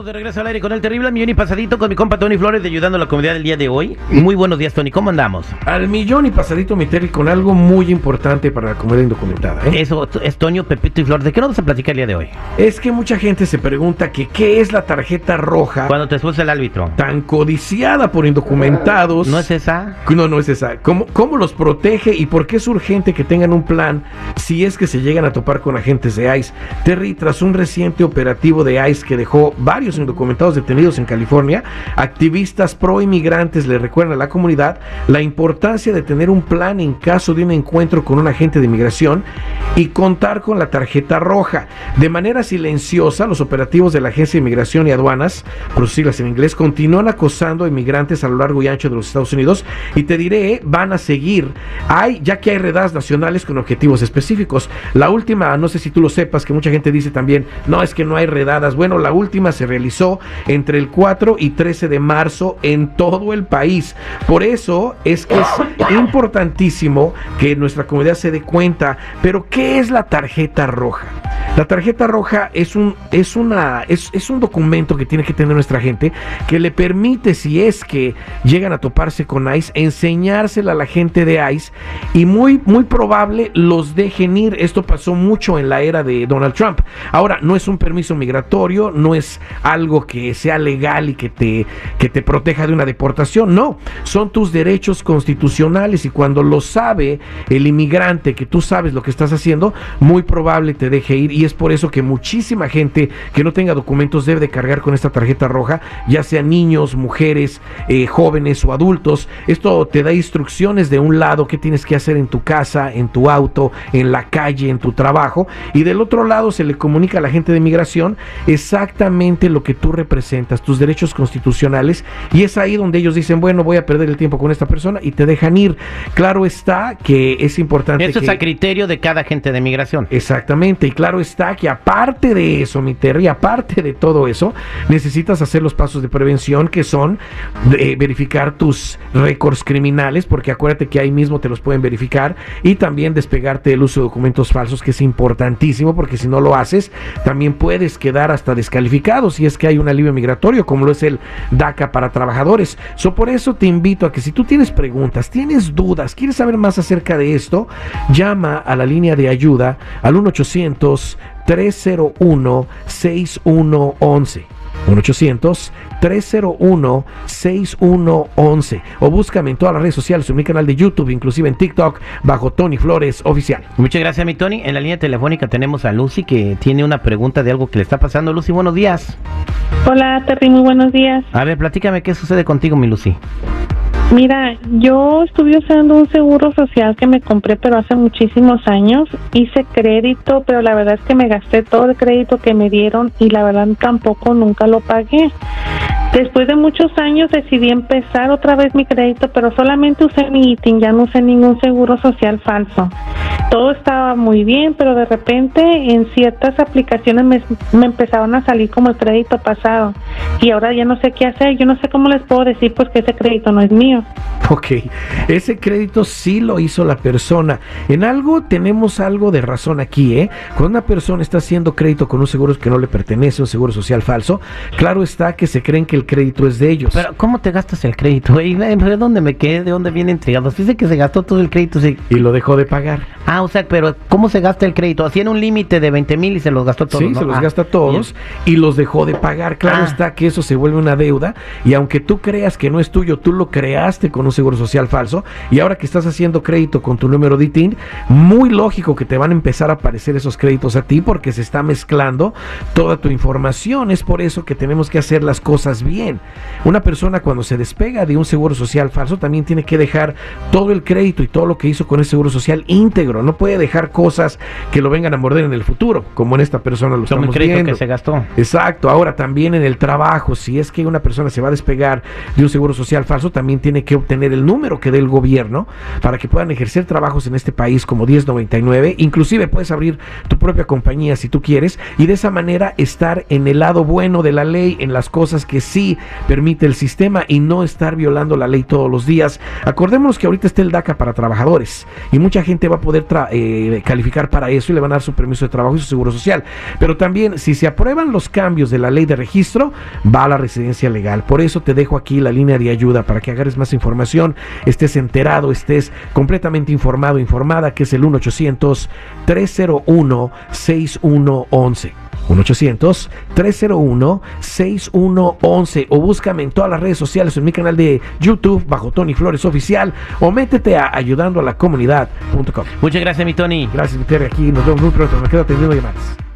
Estamos de regreso al aire con el terrible millón y pasadito con mi compa Tony Flores de ayudando a la comunidad del día de hoy. Muy buenos días, Tony. ¿Cómo andamos? Al millón y pasadito, mi Terry, con algo muy importante para la comunidad indocumentada. ¿eh? Eso es Toño, Pepito y Flor. ¿De qué nos vas a platicar el día de hoy? Es que mucha gente se pregunta que qué es la tarjeta roja Cuando te expulsa el árbitro. tan codiciada por indocumentados. ¿No es esa? No, no es esa. ¿Cómo, ¿Cómo los protege y por qué es urgente que tengan un plan si es que se llegan a topar con agentes de ICE? Terry, tras un reciente operativo de ICE que dejó varios indocumentados detenidos en California, activistas pro inmigrantes le recuerdan a la comunidad la importancia de tener un plan en caso de un encuentro con un agente de inmigración y contar con la tarjeta roja. De manera silenciosa, los operativos de la Agencia de Inmigración y Aduanas, por en inglés, continúan acosando a inmigrantes a lo largo y ancho de los Estados Unidos y te diré, van a seguir. Hay, ya que hay redadas nacionales con objetivos específicos. La última, no sé si tú lo sepas, que mucha gente dice también, no, es que no hay redadas. Bueno, la última se realizó entre el 4 y 13 de marzo en todo el país. Por eso es que es importantísimo que nuestra comunidad se dé cuenta. Pero, ¿qué es la tarjeta roja? La tarjeta roja es un, es una, es, es un documento que tiene que tener nuestra gente que le permite, si es que llegan a toparse con ICE, enseñársela a la gente de ICE y muy, muy probable los dejen ir. Esto pasó mucho en la era de Donald Trump. Ahora, no es un permiso migratorio, no es algo que sea legal y que te, que te proteja de una deportación, no, son tus derechos constitucionales y cuando lo sabe el inmigrante que tú sabes lo que estás haciendo, muy probable te deje ir es por eso que muchísima gente que no tenga documentos debe de cargar con esta tarjeta roja, ya sea niños, mujeres, eh, jóvenes o adultos. Esto te da instrucciones de un lado qué tienes que hacer en tu casa, en tu auto, en la calle, en tu trabajo y del otro lado se le comunica a la gente de migración exactamente lo que tú representas, tus derechos constitucionales y es ahí donde ellos dicen, bueno, voy a perder el tiempo con esta persona y te dejan ir. Claro está que es importante Eso que... es a criterio de cada agente de migración. Exactamente, y claro está que aparte de eso, mi Terry, aparte de todo eso, necesitas hacer los pasos de prevención que son eh, verificar tus récords criminales, porque acuérdate que ahí mismo te los pueden verificar, y también despegarte del uso de documentos falsos, que es importantísimo, porque si no lo haces, también puedes quedar hasta descalificado si es que hay un alivio migratorio, como lo es el DACA para trabajadores. So, por eso te invito a que si tú tienes preguntas, tienes dudas, quieres saber más acerca de esto, llama a la línea de ayuda al 1 800 301 6111 1-800-301-6111 o búscame en todas las redes sociales, en mi canal de YouTube, inclusive en TikTok, bajo Tony Flores Oficial. Muchas gracias, mi Tony. En la línea telefónica tenemos a Lucy que tiene una pregunta de algo que le está pasando. Lucy, buenos días. Hola, Terry, muy buenos días. A ver, platícame qué sucede contigo, mi Lucy. Mira, yo estuve usando un seguro social que me compré, pero hace muchísimos años. Hice crédito, pero la verdad es que me gasté todo el crédito que me dieron y la verdad tampoco nunca lo pagué. Después de muchos años decidí empezar otra vez mi crédito, pero solamente usé mi ITIN, ya no usé ningún seguro social falso. Todo estaba muy bien, pero de repente en ciertas aplicaciones me, me empezaron a salir como el crédito pasado y ahora ya no sé qué hacer. Yo no sé cómo les puedo decir pues que ese crédito no es mío. Ok, ese crédito sí lo hizo la persona. En algo tenemos algo de razón aquí, ¿eh? Cuando una persona está haciendo crédito con un seguro que no le pertenece, un seguro social falso, claro está que se creen que el crédito es de ellos. Pero, ¿cómo te gastas el crédito? güey? ¿De dónde me quedé? ¿De dónde viene entregado? Dice que se gastó todo el crédito. sí. y lo dejó de pagar. Ah, o sea, pero ¿cómo se gasta el crédito? Hacían un límite de 20 mil y se los gastó todos. Sí, ¿no? se los Ah, gasta todos y los dejó de pagar. Claro Ah. está que eso se vuelve una deuda y aunque tú creas que no es tuyo, tú lo creaste con un seguro social falso y ahora que estás haciendo crédito con tu número de ITIN, muy lógico que te van a empezar a aparecer esos créditos a ti porque se está mezclando toda tu información. Es por eso que tenemos que hacer las cosas bien. Una persona cuando se despega de un seguro social falso también tiene que dejar todo el crédito y todo lo que hizo con ese seguro social íntegro. No puede dejar cosas que lo vengan a morder en el futuro, como en esta persona lo el estamos crédito viendo. que se gastó. Exacto, ahora también en el trabajo trabajo, si es que una persona se va a despegar de un seguro social falso, también tiene que obtener el número que dé el gobierno para que puedan ejercer trabajos en este país como 1099. Inclusive puedes abrir tu propia compañía si tú quieres y de esa manera estar en el lado bueno de la ley, en las cosas que sí permite el sistema y no estar violando la ley todos los días. Acordémonos que ahorita está el DACA para trabajadores y mucha gente va a poder eh, calificar para eso y le van a dar su permiso de trabajo y su seguro social. Pero también si se aprueban los cambios de la ley de registro, va a la residencia legal. Por eso te dejo aquí la línea de ayuda para que agarres más información, estés enterado, estés completamente informado, informada, que es el 1-800-301-6111. 1-800-301-6111 o búscame en todas las redes sociales en mi canal de YouTube bajo Tony Flores Oficial o métete a ayudando a la comunidad.com. Muchas gracias, mi Tony. Gracias, Viterri. Aquí nos vemos muy pronto. Me quedo atendiendo llamadas.